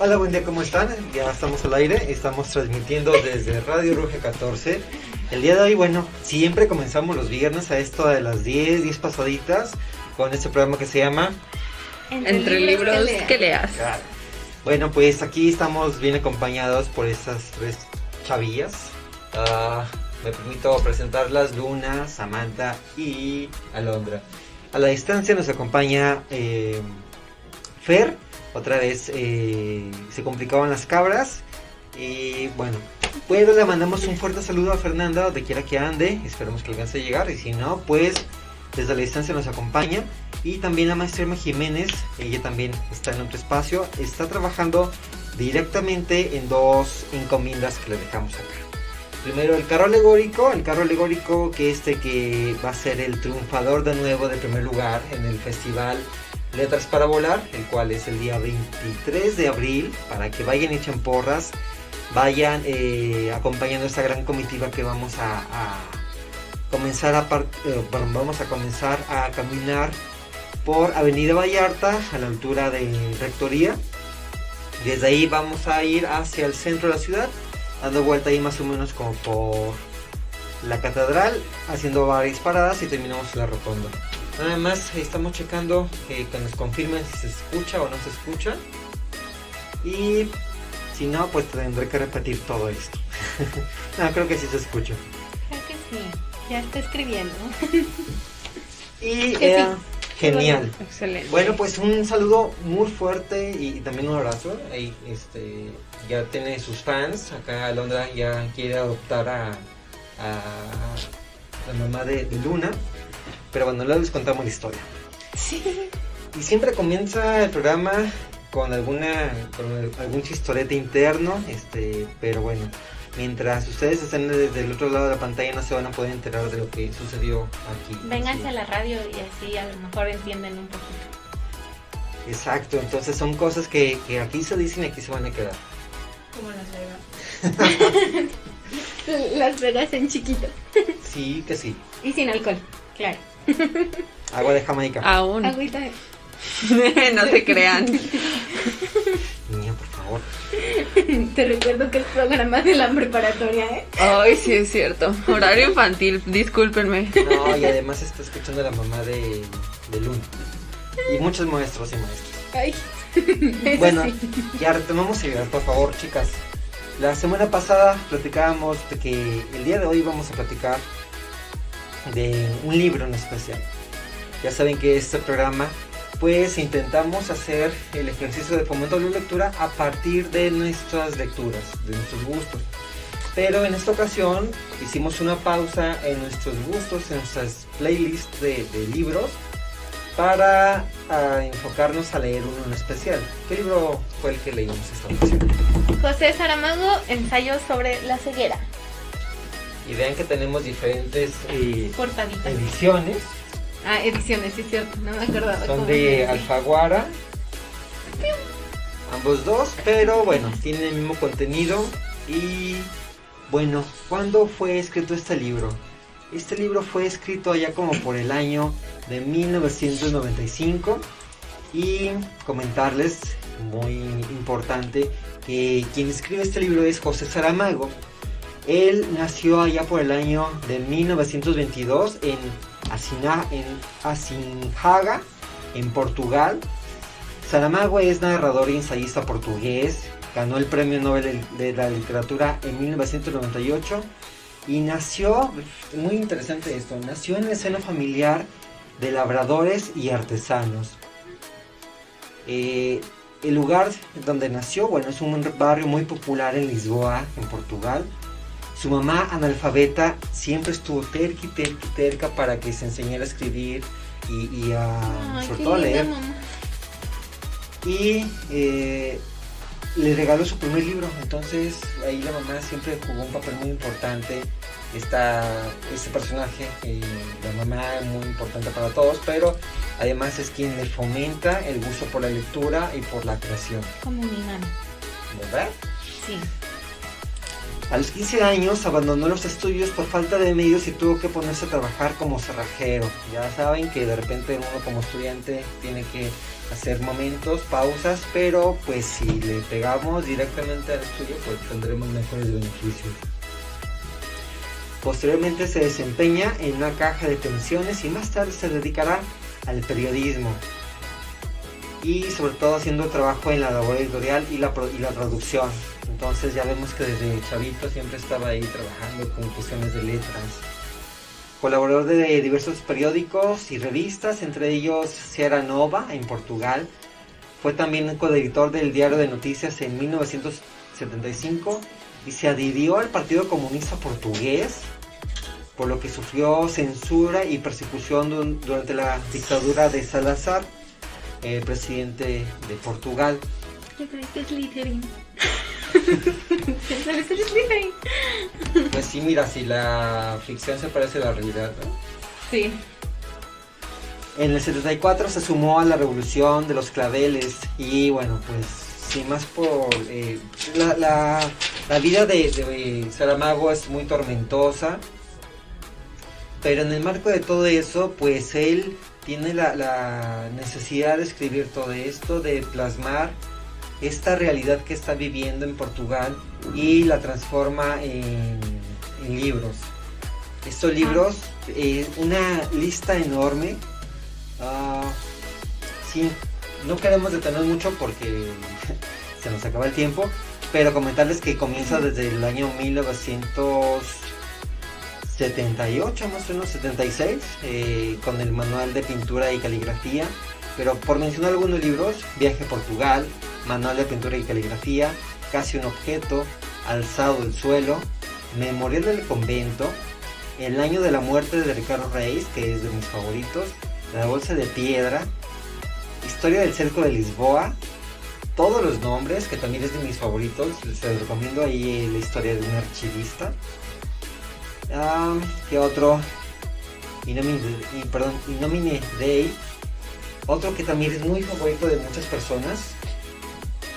Hola, buen día, ¿cómo están? Ya estamos al aire, estamos transmitiendo desde Radio Ruge 14. El día de hoy, bueno, siempre comenzamos los viernes a esto de las 10, 10 pasaditas con este programa que se llama Entre, libros, que leas. Bueno, pues aquí estamos bien acompañados por estas tres chavillas. Ah, me permito presentarlas, Luna, Samantha y Alondra. A la distancia nos acompaña eh, Otra vez eh, se complicaban las cabras. Y bueno, pues le mandamos un fuerte saludo a Fernanda, donde quiera que ande. Esperemos que alcance a llegar. Y si no, pues desde la distancia nos acompaña. Y también la maestra Jiménez, ella también está en otro espacio. Está trabajando directamente en dos encomiendas que le dejamos acá. Primero el carro alegórico, el carro alegórico que este que va a ser el triunfador de nuevo de primer lugar en el festival Letras para Volar, el cual es el día 23 de abril, para que vayan echen porras, vayan eh, acompañando esta gran comitiva que vamos a, comenzar a eh, vamos a comenzar a caminar por Avenida Vallarta a la altura de Rectoría. Desde ahí vamos a ir hacia el centro de la ciudad, dando vuelta ahí más o menos como por la catedral, haciendo varias paradas y terminamos la rotonda. Nada más estamos checando que nos confirmen si se escucha o no se escucha. Y si no, pues tendré que repetir todo esto. no, creo que sí se escucha. Creo que sí. Ya está escribiendo. y era genial. Excelente. Bueno, pues un saludo muy fuerte y, también un abrazo. Ahí, este, ya tiene sus fans. Acá Alondra ya quiere adoptar a, la mamá de Luna. Pero bueno, luego les contamos la historia. Sí. Y siempre comienza el programa con alguna con algún chistorete interno, este, pero bueno, mientras ustedes estén desde el otro lado de la pantalla no se van a poder enterar de lo que sucedió aquí. Vénganse a la radio y así a lo mejor entienden un poquito. Exacto, entonces son cosas que, que aquí se dicen y aquí se van a quedar. Como Las Vegas. las Vegas en chiquito. Sí, que sí. Y sin alcohol, claro. Agua de Jamaica. Aún. Agüita no te crean. Niña, por favor. Te recuerdo que el programa de la preparatoria, ¿eh? Ay, sí, es cierto. Horario infantil, discúlpenme. No, y además está escuchando la mamá de, de Luna. Y muchos maestros y maestros. Ay. Bueno, ya retomamos ideas, por favor, chicas. La semana pasada platicábamos de que el día de hoy vamos a platicar de un libro en especial. Ya saben que este programa pues intentamos hacer el ejercicio de fomento de la lectura a partir de nuestras lecturas, de nuestros gustos. Pero en esta ocasión hicimos una pausa en nuestros gustos, en nuestras playlists de, libros, para ah, enfocarnos a leer uno en especial. ¿Qué libro fue el que leímos esta ocasión? José Saramago, Ensayo sobre la ceguera. Y vean que tenemos diferentes eh, ediciones. Ah, ediciones, sí, cierto, no me acordaba. Son de Alfaguara. Ambos dos, pero bueno, tienen el mismo contenido. Y bueno, ¿cuándo fue escrito este libro? Este libro fue escrito allá como por el año de 1995. Y comentarles, muy importante, que quien escribe este libro es José Saramago. Él nació allá por el año de 1922 en, Asina, en Asinjaga, en Portugal. Saramago es narrador y ensayista portugués. Ganó el Premio Nobel de la Literatura en 1998 y nació, muy interesante esto, nació en la escena familiar de labradores y artesanos. Eh, el lugar donde nació, bueno, es un barrio muy popular en Lisboa, en Portugal. Su mamá, analfabeta, siempre estuvo terca y terca para que se enseñara a escribir y, a, sobre todo a leer. Y eh, le regaló su primer libro, entonces ahí la mamá siempre jugó un papel muy importante. Está este personaje, eh, la mamá muy importante para todos, pero además es quien le fomenta el gusto por la lectura y por la creación. Como mi mamá. ¿Verdad? Sí. A los 15 años abandonó los estudios por falta de medios y tuvo que ponerse a trabajar como cerrajero. Ya saben que de repente uno como estudiante tiene que hacer momentos, pausas, pero pues si le pegamos directamente al estudio, pues tendremos mejores beneficios. Posteriormente se desempeña en una caja de pensiones y más tarde se dedicará al periodismo y sobre todo haciendo trabajo en la labor editorial y la, y la producción. Entonces ya vemos que desde chavito siempre estaba ahí trabajando con cuestiones de letras. Colaborador de diversos periódicos y revistas, entre ellos Sierra Nova en Portugal. Fue también coeditor del Diario de Noticias en 1975 y se adhirió al Partido Comunista Portugués, por lo que sufrió censura y persecución durante la dictadura de Salazar, el presidente de Portugal. Yo creí que es. Pues sí, mira, si la ficción se parece a la realidad, ¿no? Sí. En el 74 se sumó a la revolución de los claveles y bueno, pues sin más por... eh, la, la- la vida de, de Saramago es muy tormentosa, pero en el marco de todo eso, pues él tiene la, la necesidad de escribir todo esto, de plasmar esta realidad que está viviendo en Portugal y la transforma en, en libros. Estos libros, eh, una lista enorme. Ah, sí, no queremos detener mucho porque se nos acaba el tiempo, pero comentarles que comienza desde el año 1978, más o menos 76, eh, con el manual de pintura y caligrafía. Pero por mencionar algunos libros, Viaje a Portugal, Manual de Pintura y Caligrafía, Casi un objeto, Alzado del suelo, Memorial del convento, El año de la muerte de Ricardo Reis, que es de mis favoritos, La bolsa de piedra, Historia del cerco de Lisboa, todos los nombres, que también es de mis favoritos, les recomiendo ahí la historia de un archivista. Ah, ¿Qué otro? Innomine, y- perdón, Innomine Dei. Otro que también es muy favorito de muchas personas.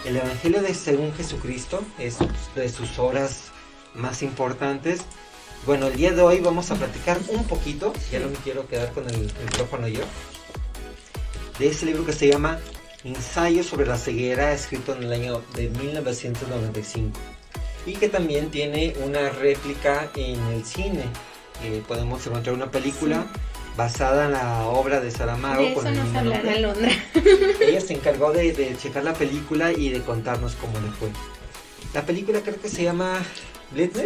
El Evangelio de según Jesucristo es de sus obras más importantes. Bueno, el día de hoy vamos a platicar un poquito, ya no me quiero quedar con el micrófono yo, de ese libro que se llama Ensayo sobre la ceguera, escrito en el año de 1995 y que también tiene una réplica en el cine. Eh, podemos encontrar una película basada en la obra de Saramago De con eso el nos hablará nombre. Londra. Ella se encargó de, de checar la película y de contarnos cómo le fue. La película creo que se llama Blitz.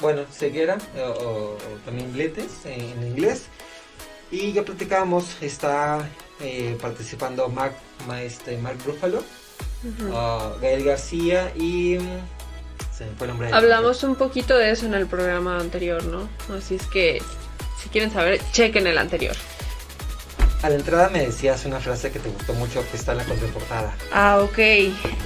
Bueno, ceguera o, o- o también Bletes en inglés. Y ya platicábamos, está eh, participando Mark, ma- este, Mark Ruffalo, Ujú. ah, Gael García y... mm, Se me fue el nombre. Hablamos un poquito de eso en el programa anterior, ¿no? Así es que si quieren saber, chequen el anterior. A la entrada me decías una frase que te gustó mucho que está en la contraportada. Ah, ok.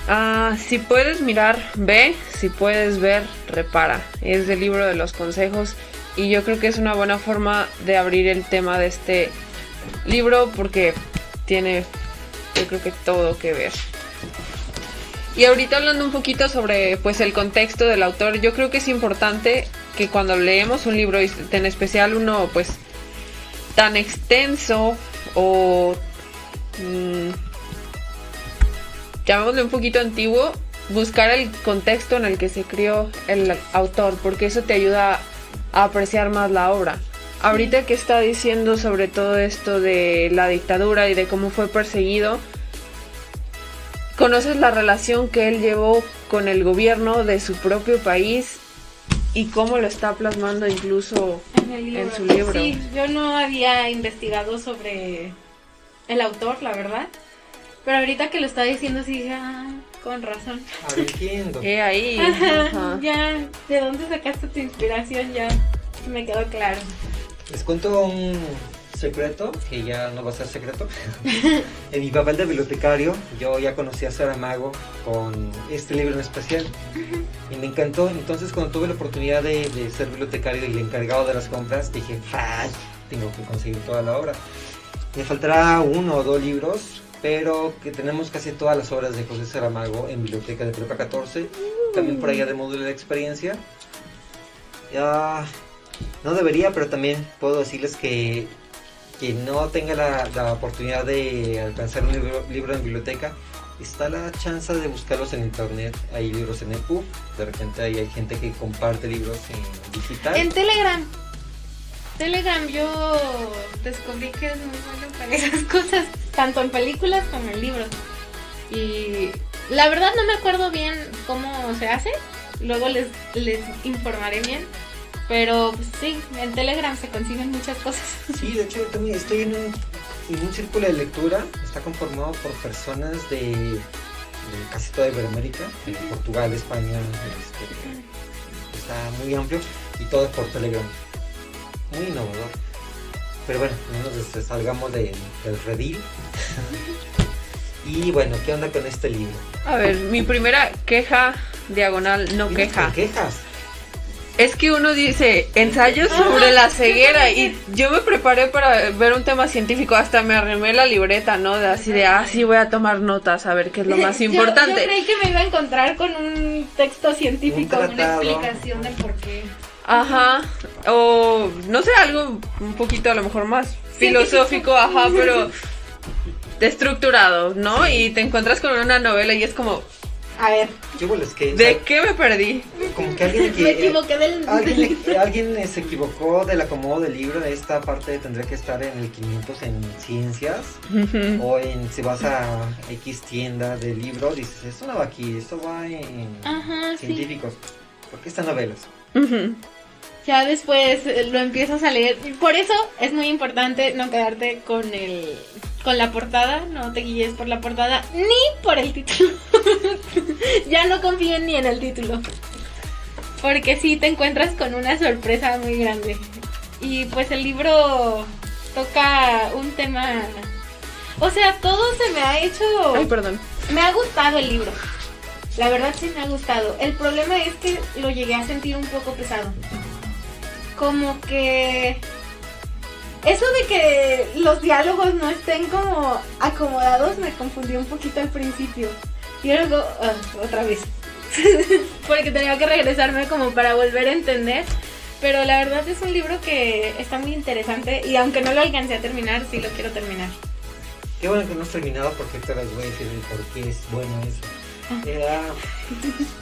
Ah, si puedes mirar, ve. Si puedes ver, repara. Es del libro de los consejos. Y yo creo que es una buena forma de abrir el tema de este libro porque tiene, yo creo que todo que ver. Y ahorita hablando un poquito sobre pues el contexto del autor, yo creo que es importante que cuando leemos un libro, en especial uno pues tan extenso o mm, llamémosle un poquito antiguo, buscar el contexto en el que se crió el autor, porque eso te ayuda a apreciar más la obra. Ahorita que está diciendo sobre todo esto de la dictadura y de cómo fue perseguido, conoces la relación que él llevó con el gobierno de su propio país y cómo lo está plasmando incluso En, el En su libro. Sí, yo no había investigado sobre el autor, la verdad. Pero ahorita que lo estaba diciendo, sí dije, ah, con razón. Entiendo. he ahí. Ajá, ajá. ya, ¿de dónde sacaste tu inspiración? Ya me quedó claro. Les cuento un secreto, que ya no va a ser secreto. en mi papel de bibliotecario, yo ya conocí a Saramago con este libro en especial. Y me encantó. Entonces, cuando tuve la oportunidad de, ser bibliotecario y el encargado de las compras, dije, ¡ay! Tengo que conseguir toda la obra. Me faltará uno o dos libros, pero que tenemos casi todas las obras de José Saramago en Biblioteca de Prepa 14. También por allá de módulo de experiencia. Ya no debería, pero también puedo decirles que quien no tenga la, oportunidad de alcanzar un libro, en biblioteca, está la chance de buscarlos en internet. Hay libros en EPUB, de repente ahí hay gente que comparte libros en digital. En Telegram. Telegram yo descubrí que es muy bueno para esas cosas, tanto en películas como en libros. Y la verdad no me acuerdo bien cómo se hace, luego les, les informaré bien. Pero pues, sí, en Telegram se consiguen muchas cosas. Sí, de hecho yo también estoy en un, en un círculo de lectura, está conformado por personas de, de casi toda Iberoamérica, de Portugal, España, este, está muy amplio y todo es por Telegram. Muy innovador. Pero bueno, no nos des- salgamos de- del redil. y bueno, ¿qué onda con este libro? A ver, mi primera queja diagonal, no queja. ¿Qué quejas? Es que uno dice ensayos sobre la ceguera y yo me preparé para ver un tema científico, hasta me arremé la libreta, ¿no? De así de, ah, sí, voy a tomar notas a ver qué es lo más importante. Yo, creí que me iba a encontrar con un texto científico, Un una explicación del por qué. Ajá, o no sé, algo un poquito a lo mejor más filosófico, ajá, pero estructurado, ¿no? Y te encuentras con una novela y es como, A ver, ¿Qué hubo? Es que, ¿de qué me perdí? como que alguien aquí- me equivoqué del... Alguien, le- alguien eh, se equivocó del acomodo del libro. Esta parte tendría que estar en el 500 en ciencias. O en si vas a X tienda de libros, dices, esto no va aquí, esto va en Ajá, sí. científicos. ¿Por qué estas novelas? Ya después eh, lo empiezas a leer. Por eso es muy importante no quedarte con el con la portada, no te guíes por la portada ni por el título. ya no confíen ni en el título. Porque sí te encuentras con una sorpresa muy grande. Y pues el libro toca un tema o sea, todo se me ha hecho Ay, perdón. me ha gustado el libro. La verdad sí me ha gustado. El problema es que lo llegué a sentir un poco pesado. Como que... Eso de que los diálogos no estén como acomodados me confundió un poquito al principio. Y luego, ah, otra vez. Porque tenía que regresarme como para volver a entender. Pero la verdad es un libro que está muy interesante y aunque no lo alcancé a terminar, sí lo quiero terminar. Qué bueno que no has terminado porque te las voy a decir por qué es bueno eso. Era...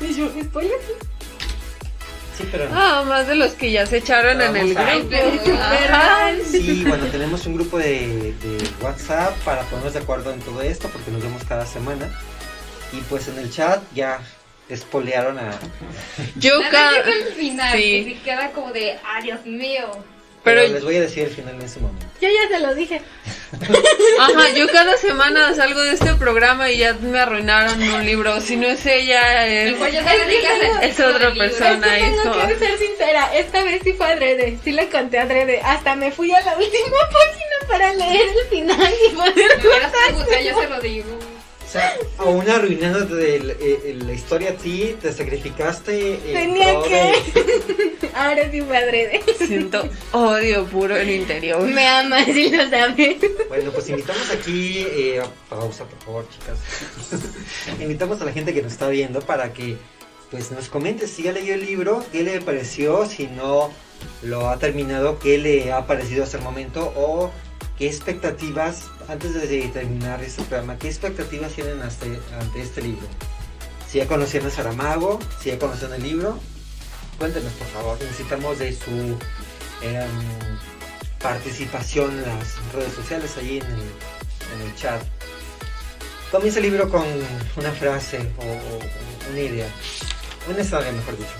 ¿Y yo, spoiler? Sí, pero no. Ah, más de los que ya se echaron en el a- grupo. Sí, bueno, tenemos un grupo de, de WhatsApp para ponernos de acuerdo en todo esto porque nos vemos cada semana. Y pues en el chat ya espolearon a... Yo Nada final, Sí. que se queda como de, ah, Dios mío. Pero, Pero- les voy a decir el final en ese momento. Yo ya se lo dije. Ajá, yo cada semana salgo de este programa y ya me arruinaron un libro. Si no es ella, es, ya te dedicas al es otra persona. es que es tengo que ser sincera, esta vez sí fue adrede, sí le conté adrede, hasta me fui a la última página para leer el final y poder preguntado, yo se lo digo. O sea, aún arruinándote el- el- la historia a ti, te sacrificaste. en Tenía que. de- Ahora sí fue adrede. Siento odio puro en el interior. Me amas y lo sabes. Bueno, pues invitamos aquí, eh, pausa por favor, chicas. invitamos a la gente que nos está viendo para que pues nos comente si ya leyó el libro, qué le pareció, si no lo ha terminado, qué le ha parecido hasta el momento o qué expectativas, antes de terminar este programa, qué expectativas tienen hasta- ante este libro. Si ya conocieron a Saramago, si ya conocieron el libro, cuéntenos por favor, necesitamos de su em, participación en las redes sociales, ahí en el, chat. Comienza el libro con una frase o, una idea, una historia mejor dicho.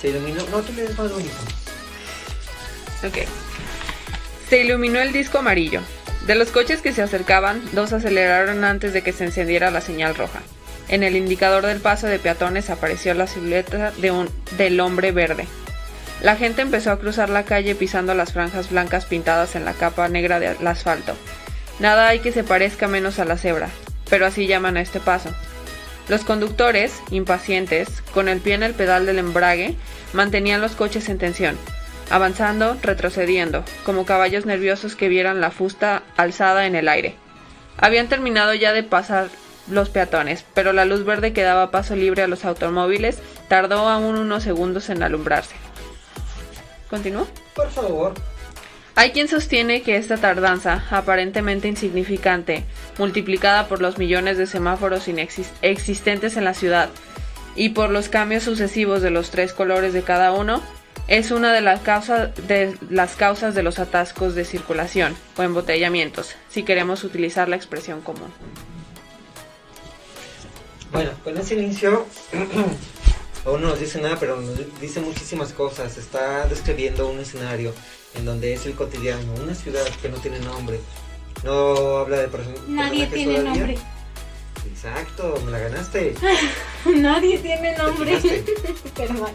Se iluminó, no, tú lees más bonito. Ok. Se iluminó el disco amarillo. De los coches que se acercaban, dos aceleraron antes de que se encendiera la señal roja. En el indicador del paso de peatones apareció la silueta de un, del hombre verde. La gente empezó a cruzar la calle pisando las franjas blancas pintadas en la capa negra del asfalto. Nada hay que se parezca menos a la cebra, pero así llaman a este paso. Los conductores, impacientes, con el pie en el pedal del embrague, mantenían los coches en tensión, avanzando, retrocediendo, como caballos nerviosos que vieran la fusta alzada en el aire. Habían terminado ya de pasar los peatones, pero la luz verde que daba paso libre a los automóviles tardó aún unos segundos en alumbrarse. ¿Continúo? Por favor. Hay quien sostiene que esta tardanza, aparentemente insignificante, multiplicada por los millones de semáforos existentes en la ciudad y por los cambios sucesivos de los tres colores de cada uno, es una de las, causas de las causas de los atascos de circulación o embotellamientos, si queremos utilizar la expresión común. Bueno, con ese inicio aún no nos dice nada, pero nos dice muchísimas cosas. Está describiendo un escenario en donde es el cotidiano, una ciudad que no tiene nombre. No habla de person- Nadie tiene todavía. nombre. Exacto, me la ganaste. Nadie tiene nombre. fijaste. Pero mal.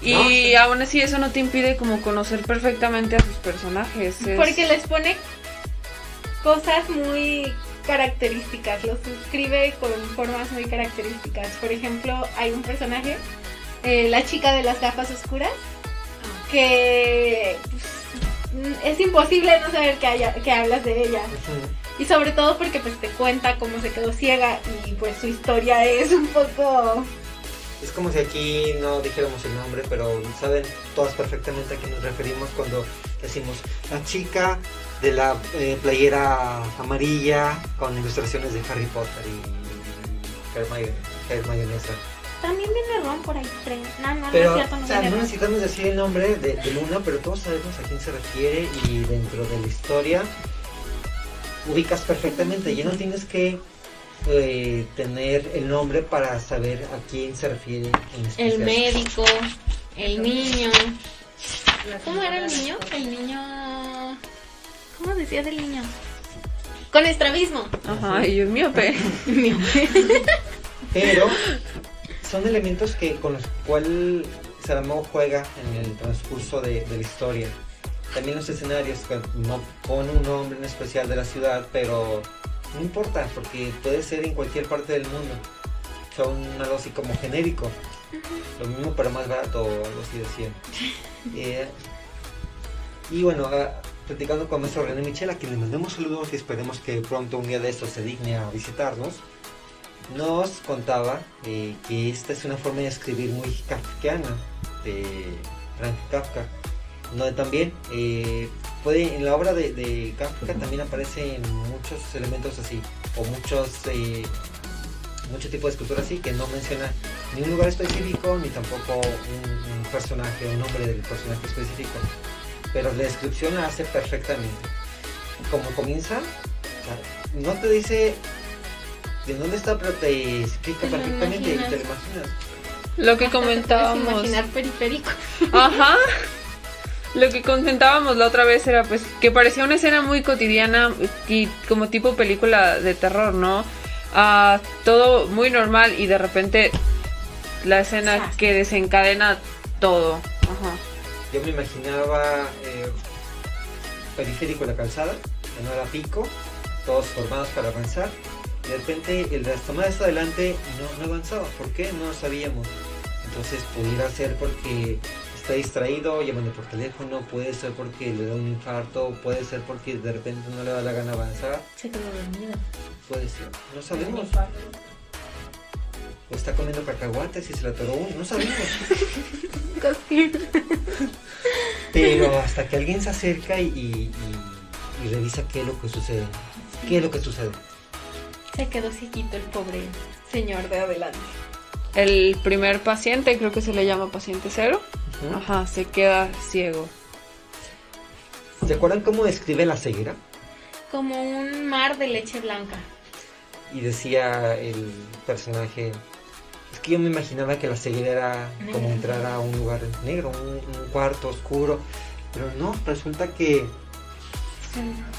Y aún así eso no te impide como conocer perfectamente a sus personajes. es- Porque les pone cosas muy características, los escribe con formas muy características. Por ejemplo, hay un personaje, eh, la chica de las gafas oscuras, que pues, mm, es imposible no saber que, haya, que hablas de ella. Y sobre todo porque pues te cuenta cómo se quedó ciega y pues su historia es un poco... Es como si aquí no dijéramos el nombre, pero saben todas perfectamente a qué nos referimos cuando decimos la chica de la eh, playera amarilla con ilustraciones de Harry Potter y Hermione. También viene Ron por ahí, creo. No, no, no Pero, es cierto, no o sea, no necesitamos decir el nombre de, de Luna, pero todos sabemos a quién se refiere y dentro de la historia ubicas perfectamente. Ya no tienes que eh, tener el nombre para saber a quién se refiere en especial. El médico, el niño. ¿Cómo era el niño? El niño. ¿Cómo decías del niño? Con estrabismo. Ajá, y es miope. Pero son elementos que con los cuales Saramago juega en el transcurso de, de la historia. También los escenarios, que no pone un nombre en especial de la ciudad, pero no importa, porque puede ser en cualquier parte del mundo. Son algo así como genérico. Lo mismo pero más barato o algo así decían. Eh, y bueno, ah, platicando con nuestro René Michel, a quien le mandamos saludos y esperemos que pronto un día de estos se digne a visitarnos, nos contaba eh, que esta es una forma de escribir muy kafkiana de Frank Kafka, donde también eh, puede, en la obra de, de Kafka también aparecen muchos elementos así, o muchos eh, mucho tipo de escultura así que no menciona ni un lugar específico ni tampoco un, un personaje un nombre del personaje específico pero la descripción la hace perfectamente como comienza o sea, no te dice de dónde está pero te explica perfectamente y te lo imaginas. Lo que Hasta te comentábamos. imaginar periférico. Ajá. Lo que comentábamos la otra vez era pues que parecía una escena muy cotidiana y como tipo película de terror, ¿no? Ah, todo muy normal y de repente la escena que desencadena todo. Ajá. yo me imaginaba eh, periférico la calzada en hora pico todos formados para avanzar y de repente el de las tomadas adelante no, no avanzaba ¿por qué? no lo sabíamos entonces pudiera ser porque está distraído llamando por teléfono puede ser porque le da un infarto puede ser porque de repente no le da la gana avanzar Se quedó dormido. puede ser no sabemos o está comiendo cacahuates y se le atoró uno no sabemos Pero hasta que alguien se acerca y, y- y- y revisa qué es lo que sucede. ¿Qué es lo que sucede? Se quedó cieguito el pobre señor de adelante. El primer paciente, creo que se le llama paciente cero. Ajá, se queda ciego. ¿Se acuerdan cómo describe la ceguera? Como un mar de leche blanca. Y decía el personaje, es que yo me imaginaba que la ceguera era como entrar a un lugar negro, un, un cuarto oscuro. Pero no, resulta que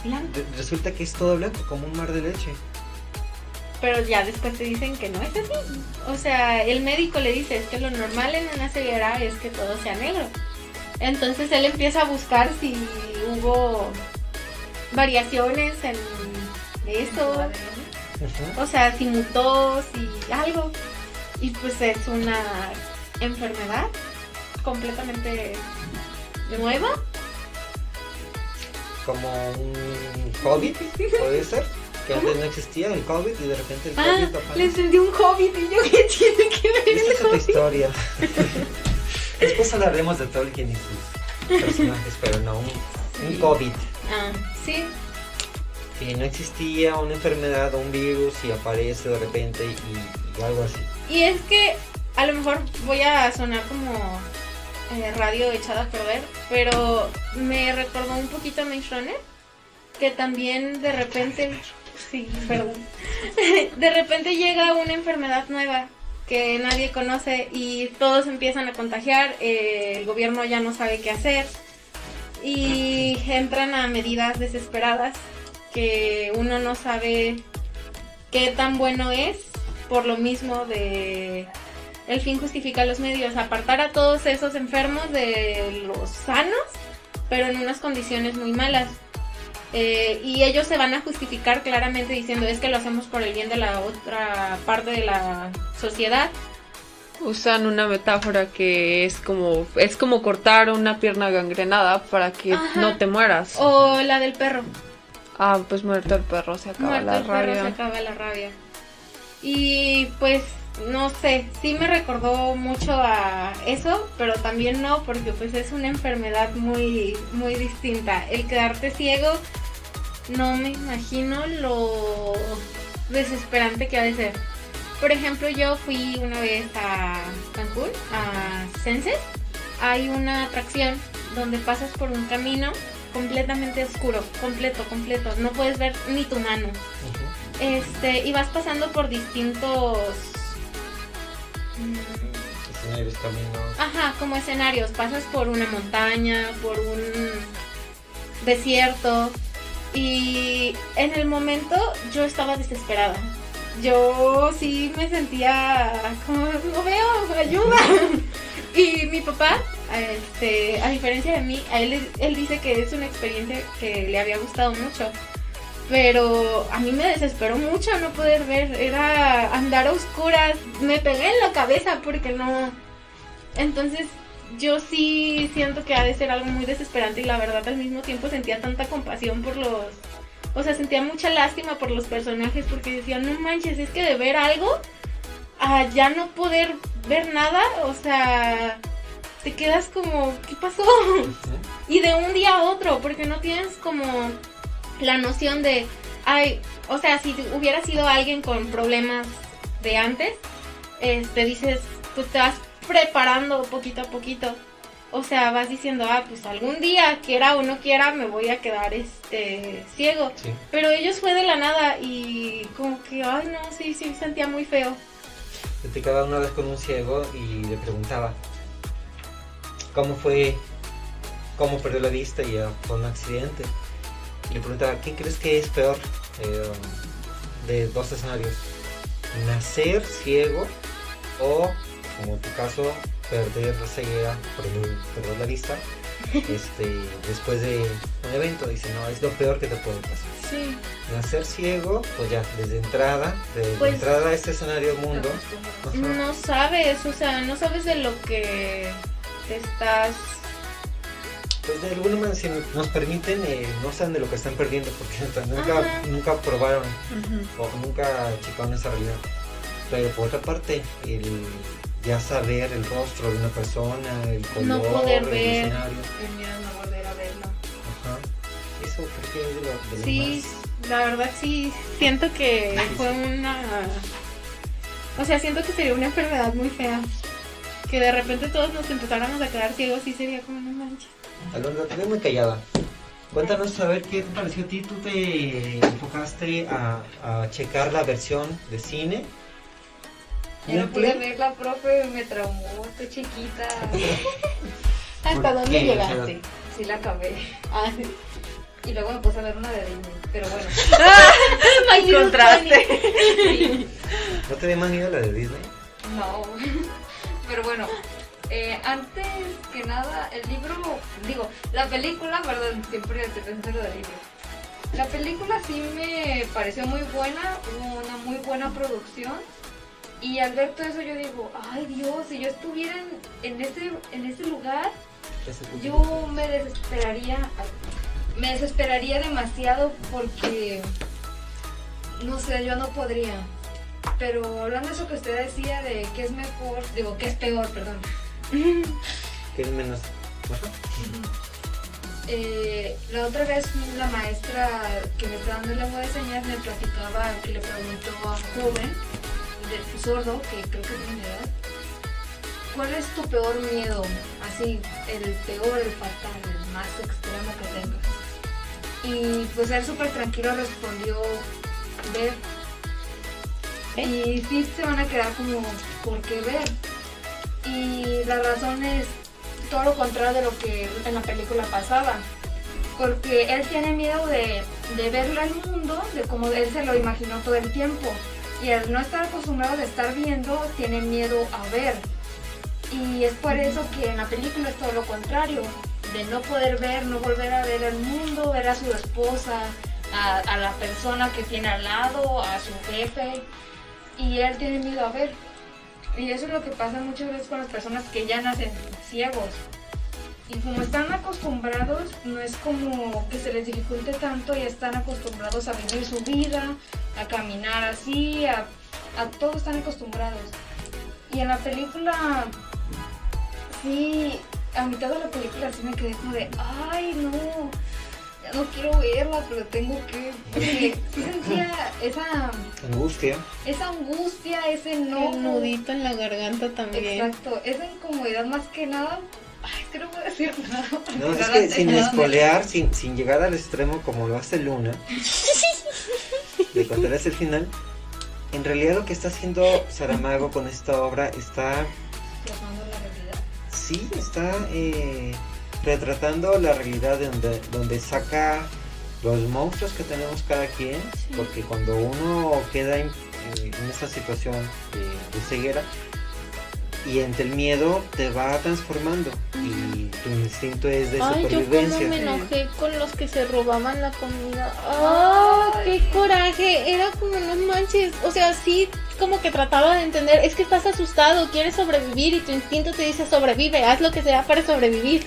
Blanco. re- resulta que es todo blanco, como un mar de leche. Pero ya después te dicen que no es así. O sea, el médico le dice es que lo normal en una ceguera es que todo sea negro. Entonces él empieza a buscar si hubo variaciones en. Ujú. O sea, si mutó, si algo. Y pues es una enfermedad completamente nueva. Como un COVID, puede ser. Que antes no existía el COVID y de repente el Ah, COVID aparece. le encendió un hobbit y yo qué tiene que ver Esta es otra historia. Después hablaremos de Tolkien y sus personajes, pero no. Un COVID. Ah, sí. Que no existía una enfermedad o un virus y aparece de repente y, y algo así. Y es que a lo mejor voy a sonar como eh, radio echada a perder, pero me recordó un poquito a Maze Runner, que también de repente, sí, perdón, de repente llega una enfermedad nueva que nadie conoce y todos empiezan a contagiar, eh, el gobierno ya no sabe qué hacer y entran a medidas desesperadas que uno no sabe qué tan bueno es por lo mismo de el fin justifica los medios, apartar a todos esos enfermos de los sanos, pero en unas condiciones muy malas. Eh, y ellos se van a justificar claramente diciendo es que lo hacemos por el bien de la otra parte de la sociedad. Usan una metáfora que es como es como cortar una pierna gangrenada para que Ajá. no te mueras. O la del perro. Ah, pues muerto el perro, se acaba Muerto la el perro, se rabia. acaba la rabia. Y pues no sé, sí me recordó mucho a eso, pero también no, porque pues es una enfermedad muy, muy distinta. El quedarte ciego, no me imagino lo desesperante que ha de ser. Por ejemplo, yo fui una vez a Cancún, a Senses. Hay una atracción donde pasas por un camino completamente oscuro, completo, completo. No puedes ver ni tu mano. Este, y vas pasando por distintos. mm, Escenarios, caminos. Ajá, como escenarios. Pasas por una montaña, por un desierto. Y en el momento yo estaba desesperada. Yo sí me sentía como, no veo, ayuda. Y mi papá, este, a diferencia de mí, a él, él dice que es una experiencia que le había gustado mucho. Pero a mí me desesperó mucho no poder ver. Era andar a oscuras. Me pegué en la cabeza porque no. Entonces yo sí siento que ha de ser algo muy desesperante y la verdad al mismo tiempo sentía tanta compasión por los... O sea, sentía mucha lástima por los personajes porque decía, no manches, es que de ver algo a ya no poder ver nada, o sea, te quedas como, ¿qué pasó? Y de un día a otro, porque no tienes como la noción de, ay, o sea, si hubiera sido alguien con problemas de antes, este, dices, pues te vas preparando poquito a poquito. O sea, vas diciendo, ah, pues algún día, quiera o no quiera, me voy a quedar este ciego. Sí. Pero ellos fue de la nada y como que, ay, no, sí, sí, sentía muy feo. Platicaba una vez con un ciego y le preguntaba cómo fue, cómo perdió la vista y fue un accidente. Y le preguntaba, ¿qué crees que es peor eh, de dos escenarios? ¿Nacer ciego o, como en tu caso, perder la ceguera, perder, perder la vista este, después de un evento? Dice, no, es lo peor que te puede pasar. Sí. Nacer ciego, pues ya, desde entrada, de Pues- entrada a este escenario mundo. No sabes, o sea, no sabes de lo que te estás... Pues de alguna manera si nos permiten, eh, no saben de lo que están perdiendo porque nunca, Ajá. nunca probaron o nunca checaron esa realidad. Pero por otra parte, el ya saber el rostro de una persona, el color, No poder el ver. escenario. El miedo no volver a verlo. Ajá. Eso creo que es de lo, de lo Sí, más- la verdad sí, siento que fue una... O sea, siento que sería una enfermedad muy fea. Que de repente todos nos empezáramos a quedar ciegos y sería como no manches. Alondra, te veo muy callada. Cuéntanos a ver qué te pareció a ti. ¿Tú te enfocaste a, a checar la versión de cine? Ya no pude verla, profe, me traumó, estoy chiquita. ¿Hasta ¿Por dónde qué? llegaste? Sí la acabé. Ah, sí. Y luego me puse a ver una de Disney, pero bueno. Contraste. Sí, ¿No te dio más miedo la de Disney? no. Pero bueno, eh, antes que nada, el libro, digo, la película, perdón, siempre pensando en lo del libro. La película sí me pareció muy buena, hubo una muy buena producción. Y al ver todo eso yo digo, ay Dios, si yo estuviera en, en ese, en ese lugar, yo me desesperaría, me desesperaría demasiado porque, no sé, yo no podría. Pero hablando de eso que usted decía de que es mejor, digo, que es peor, perdón. Que es menos. Eh, la otra vez la maestra que me está dando lengua de señas me platicaba que le preguntó a un joven sordo, que creo que tiene edad, ¿cuál es tu peor miedo? Así, el peor, el fatal, el más extremo que tengas. Y pues él súper tranquilo respondió, ver. Y sí se van a quedar como, ¿por qué ver? Y la razón es todo lo contrario de lo que en la película pasaba. Porque él tiene miedo de, de verlo al mundo, de cómo él se lo imaginó todo el tiempo. Y al no estar acostumbrado de estar viendo, tiene miedo a ver. Y es por eso que en la película es todo lo contrario. De no poder ver, no volver a ver el mundo, ver a su esposa, a, a la persona que tiene al lado, a su jefe. Y él tiene miedo a ver. Y eso es lo que pasa muchas veces con las personas que ya nacen ciegos. Y como están acostumbrados, no es como que se les dificulte tanto, ya están acostumbrados a vivir su vida, a caminar así, a, a todo están acostumbrados. Y en la película, sí, a mitad de la película sí me quedé como de, ay no, ya no quiero verla, pero tengo que, porque sí sentía esa, Angustia. esa angustia, ese enojo. El nudito en la garganta también. Exacto, esa incomodidad más que nada. Ay, es que no puedo decir nada. porque No, es que sin espolear, sin, sin llegar al extremo como lo hace Luna, de contarles el final, en realidad lo que está haciendo Saramago con esta obra está, plasmando la realidad. sí, está eh, retratando la realidad de donde, donde saca los monstruos que tenemos cada quien, porque cuando uno queda en, eh, en esta situación de, de ceguera, y entre el miedo te va transformando y tu instinto es de Ay, yo como supervivencia. me enojé con los que se robaban la comida. ¡Ah! ¡Qué coraje! Era como, no manches. O sea, sí, como que trataba de entender. Es que estás asustado, quieres sobrevivir y tu instinto te dice sobrevive, haz lo que sea para sobrevivir.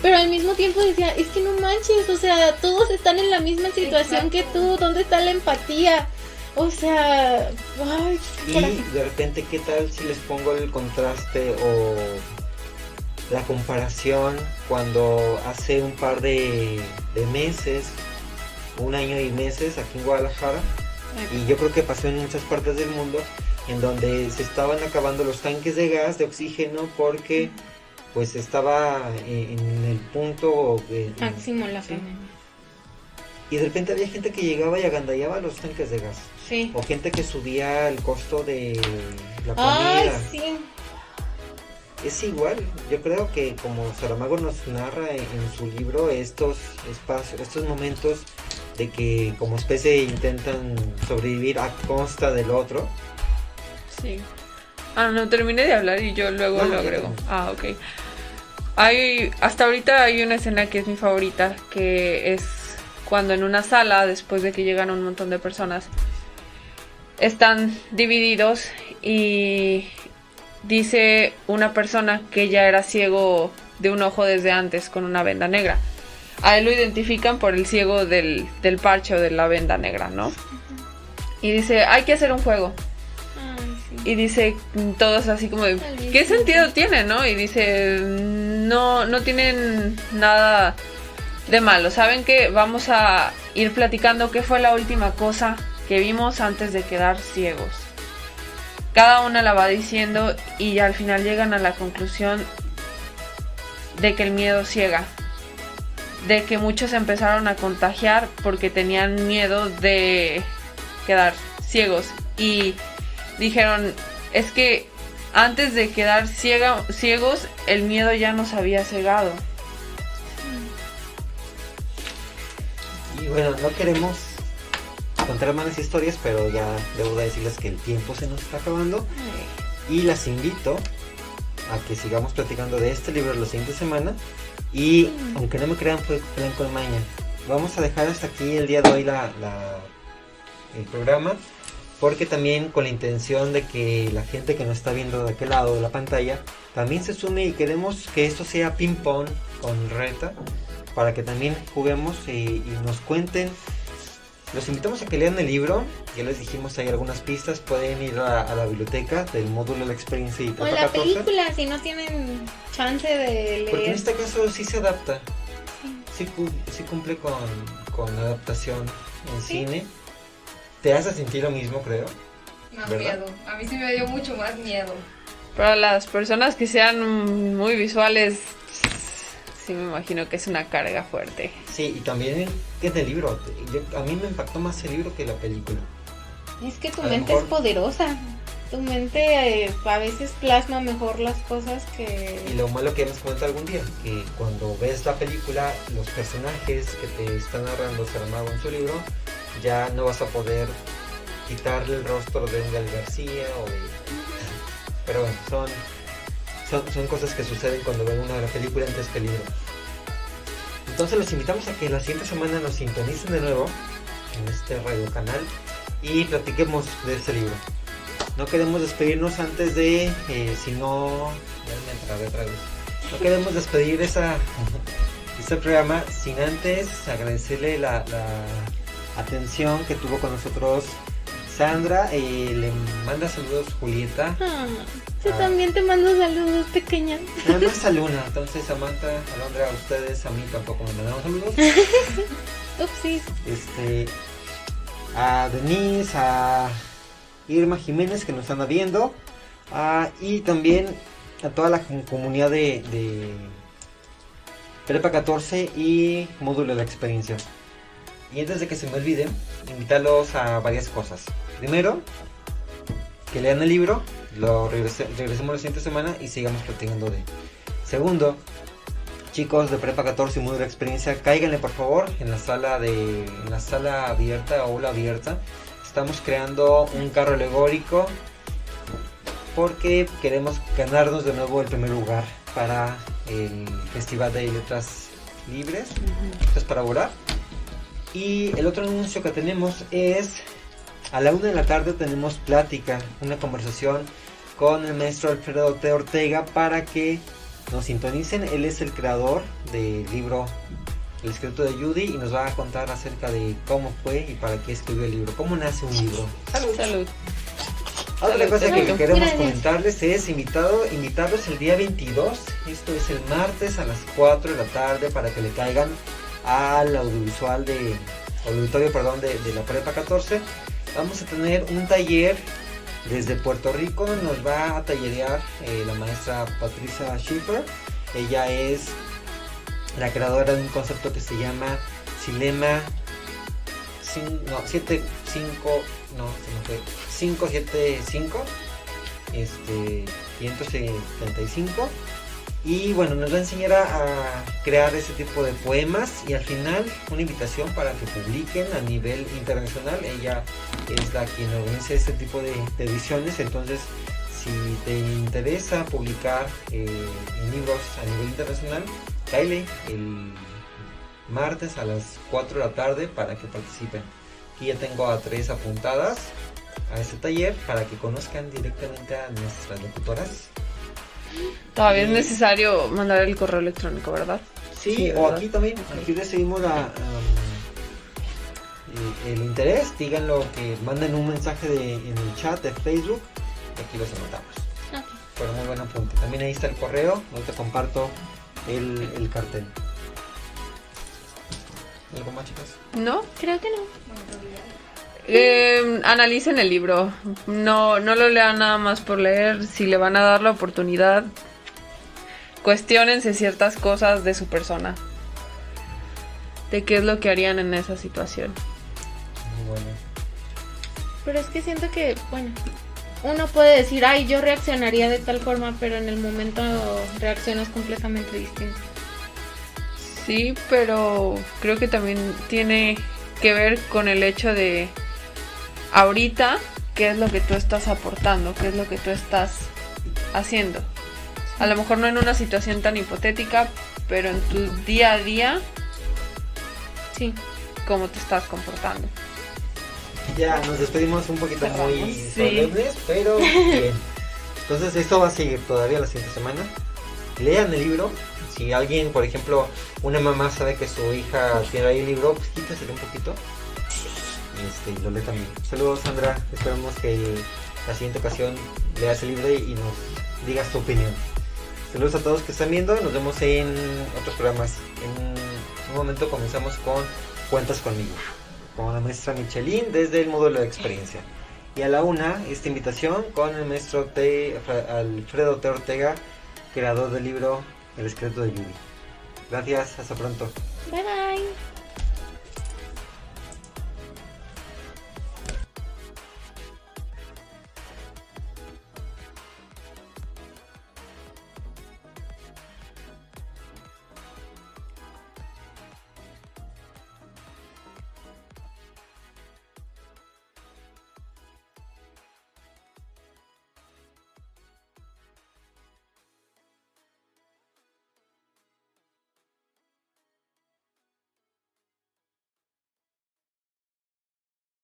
Pero al mismo tiempo decía, es que no manches, o sea, todos están en la misma situación que tú, ¿dónde está la empatía? O sea, ay, qué Y de repente, ¿qué tal si les pongo el contraste o la comparación cuando hace un par de, de meses, un año y meses aquí en Guadalajara, y yo creo que pasó en muchas partes del mundo, en donde se estaban acabando los tanques de gas, de oxígeno, porque pues estaba en el punto de, Máximo la Sí. y de repente había gente que llegaba y agandallaba los tanques de gas Sí. o gente que subía el costo de la comida Ay, sí. es igual yo creo que como Saramago nos narra en, en su libro estos espacios estos momentos de que como especie intentan sobrevivir a costa del otro Sí. Ah, no, terminé de hablar y yo luego No, lo agrego. Ah, ok. Hay, hasta ahorita hay una escena que es mi favorita, que es cuando en una sala, después de que llegan un montón de personas, están divididos y dice una persona que ya era ciego de un ojo desde antes con una venda negra. A él lo identifican por el ciego del, del parche o de la venda negra, ¿no? Y dice, hay que hacer un juego. Ay, sí. Y dice todos así como de. ¿qué sentido tiene, no? Y dice, no, no tienen nada de malo. ¿Saben que Vamos a ir platicando qué fue la última cosa que vimos antes de quedar ciegos. Cada una la va diciendo y al final llegan a la conclusión de que el miedo ciega. De que muchos empezaron a contagiar porque tenían miedo de quedar ciegos. Y dijeron, es que antes de quedar ciega- ciegos, el miedo ya nos había cegado. y bueno no queremos contar malas historias pero ya debo de decirles que el tiempo se nos está acabando. Y las invito a que sigamos platicando de este libro la siguiente semana. Y aunque no me crean fue blanco de maña. Vamos a dejar hasta aquí el día de hoy la, la- el programa porque también con la intención de que la gente que nos está viendo de aquel lado de la pantalla también se sume y queremos que esto sea ping pong con reta para que también juguemos y, y nos cuenten los invitamos a que lean el libro. Ya les dijimos, hay algunas pistas. Pueden ir a, a la biblioteca del módulo de la experiencia y O la 14. película, si no tienen chance de Porque en leer. este caso sí se adapta. sí, sí cumple con, con la adaptación en Sí. cine. Te hace sentir lo mismo, creo. Más ¿Verdad? miedo. A mí sí me dio mucho más miedo. Para las personas que sean muy visuales, sí me imagino que es una carga fuerte. Sí, y también es del libro. Yo- a mí me impactó más el libro que la película. Es que tu A mente mejor- es poderosa. Tu mente eh, a veces plasma mejor las cosas Y que... lo malo que hemos comentado algún día, que cuando ves la película, los personajes que te están narrando Saramago en su libro, ya no vas a poder quitarle el rostro de un Gal García o de... Pero bueno, son, son, son cosas que suceden cuando ven una película antes que el libro. Entonces los invitamos a que la siguiente semana nos sintonicen de nuevo en este radio canal y platiquemos de este libro. No queremos despedirnos antes de, eh, si no, otra vez. No queremos despedir esa, este programa sin antes agradecerle la, la atención que tuvo con nosotros Sandra. eh, le manda saludos Julieta. Yo también te mando saludos pequeña. Nada más a Luna. Entonces Samantha, Alondra, a ustedes, a mí tampoco me mandaron saludos. Upsis. este a Denise, a Irma Jiménez que nos anda viendo ah, y también a toda la com- comunidad de, de Prepa 14 y módulo de la experiencia. Y antes de que se me olvide, invitarlos a varias cosas. Primero, que lean el libro, lo regrese- regresemos la siguiente semana y sigamos platicando de. Segundo, chicos de Prepa 14 y Módulo de Experiencia, cáiganle por favor en la sala de en la sala abierta, aula abierta. Estamos creando un carro alegórico porque queremos ganarnos de nuevo el primer lugar para el Festival de Letras Libres, esto es para volar. Y el otro anuncio que tenemos es a la una de la tarde tenemos plática, una conversación con el maestro Alfredo T. Ortega para que nos sintonicen. Él es el creador del libro El escrito de Judy y nos va a contar acerca de cómo fue y para qué escribió el libro, cómo nace un libro. Salud. Otra Salud, cosa que salud. queremos Gracias. comentarles es invitado, invitarlos el día 22, esto es el martes a las 4 de la tarde para que le caigan al audiovisual de auditorio, perdón, de, de la prepa 14. Vamos a tener un taller desde Puerto Rico, nos va a tallerear eh, la maestra Patricia Schiffer. Ella es la creadora de un concepto que se llama Silema cin- no, 7, 5, no, se me fue, 575, este, 575. Y bueno, nos va a enseñar a, crear ese tipo de poemas y al final una invitación para que publiquen a nivel internacional. Ella es la quien organiza este tipo de, ediciones, entonces si te interesa publicar eh, libros a nivel internacional, cáele el martes a las 4 de la tarde para que participen. Aquí ya tengo a tres apuntadas a este taller para que conozcan directamente a nuestras locutoras. Todavía es necesario mandar el correo electrónico, ¿verdad? Sí, Sí, o aquí también, aquí recibimos la, am, el, el interés, díganlo que manden un mensaje de, en el chat de Facebook y aquí los anotamos. Ok. Pero muy buen apunte. También ahí está el correo, ahorita comparto el, el cartel. ¿Algo más chicas? ¿No? Creo que no. Eh, analicen el libro. No, no lo lean nada más por leer. Si le van a dar la oportunidad, cuestionense ciertas cosas de su persona. De qué es lo que harían en esa situación. Bueno. Pero es que siento que, bueno, uno puede decir, ay, yo reaccionaría de tal forma, pero en el momento reaccionas completamente distinto. Sí, pero creo que también tiene que ver con el hecho de ahorita qué es lo que tú estás aportando, qué es lo que tú estás haciendo. A lo mejor no en una situación tan hipotética, pero en tu día a día, Sí. cómo te estás comportando. Ya nos despedimos un poquito Cerramos, muy sí. solemnes, pero bien. Entonces esto va a seguir todavía la siguiente semana. Lean el libro. Si alguien, por ejemplo, una mamá sabe que su hija tiene ahí el libro, pues quítaselo un poquito. Y este, y lo lee también. Saludos Sandra, esperamos que la siguiente ocasión leas el libro y, nos digas tu opinión. Saludos a todos que están viendo, nos vemos en otros programas. En un momento comenzamos con Cuentas conmigo, con la maestra Michelin desde el módulo de experiencia. Y a la una, esta invitación con el maestro T, Alfredo T. Ortega, creador del libro El esqueleto de Yuri. Gracias, hasta pronto. Bye bye.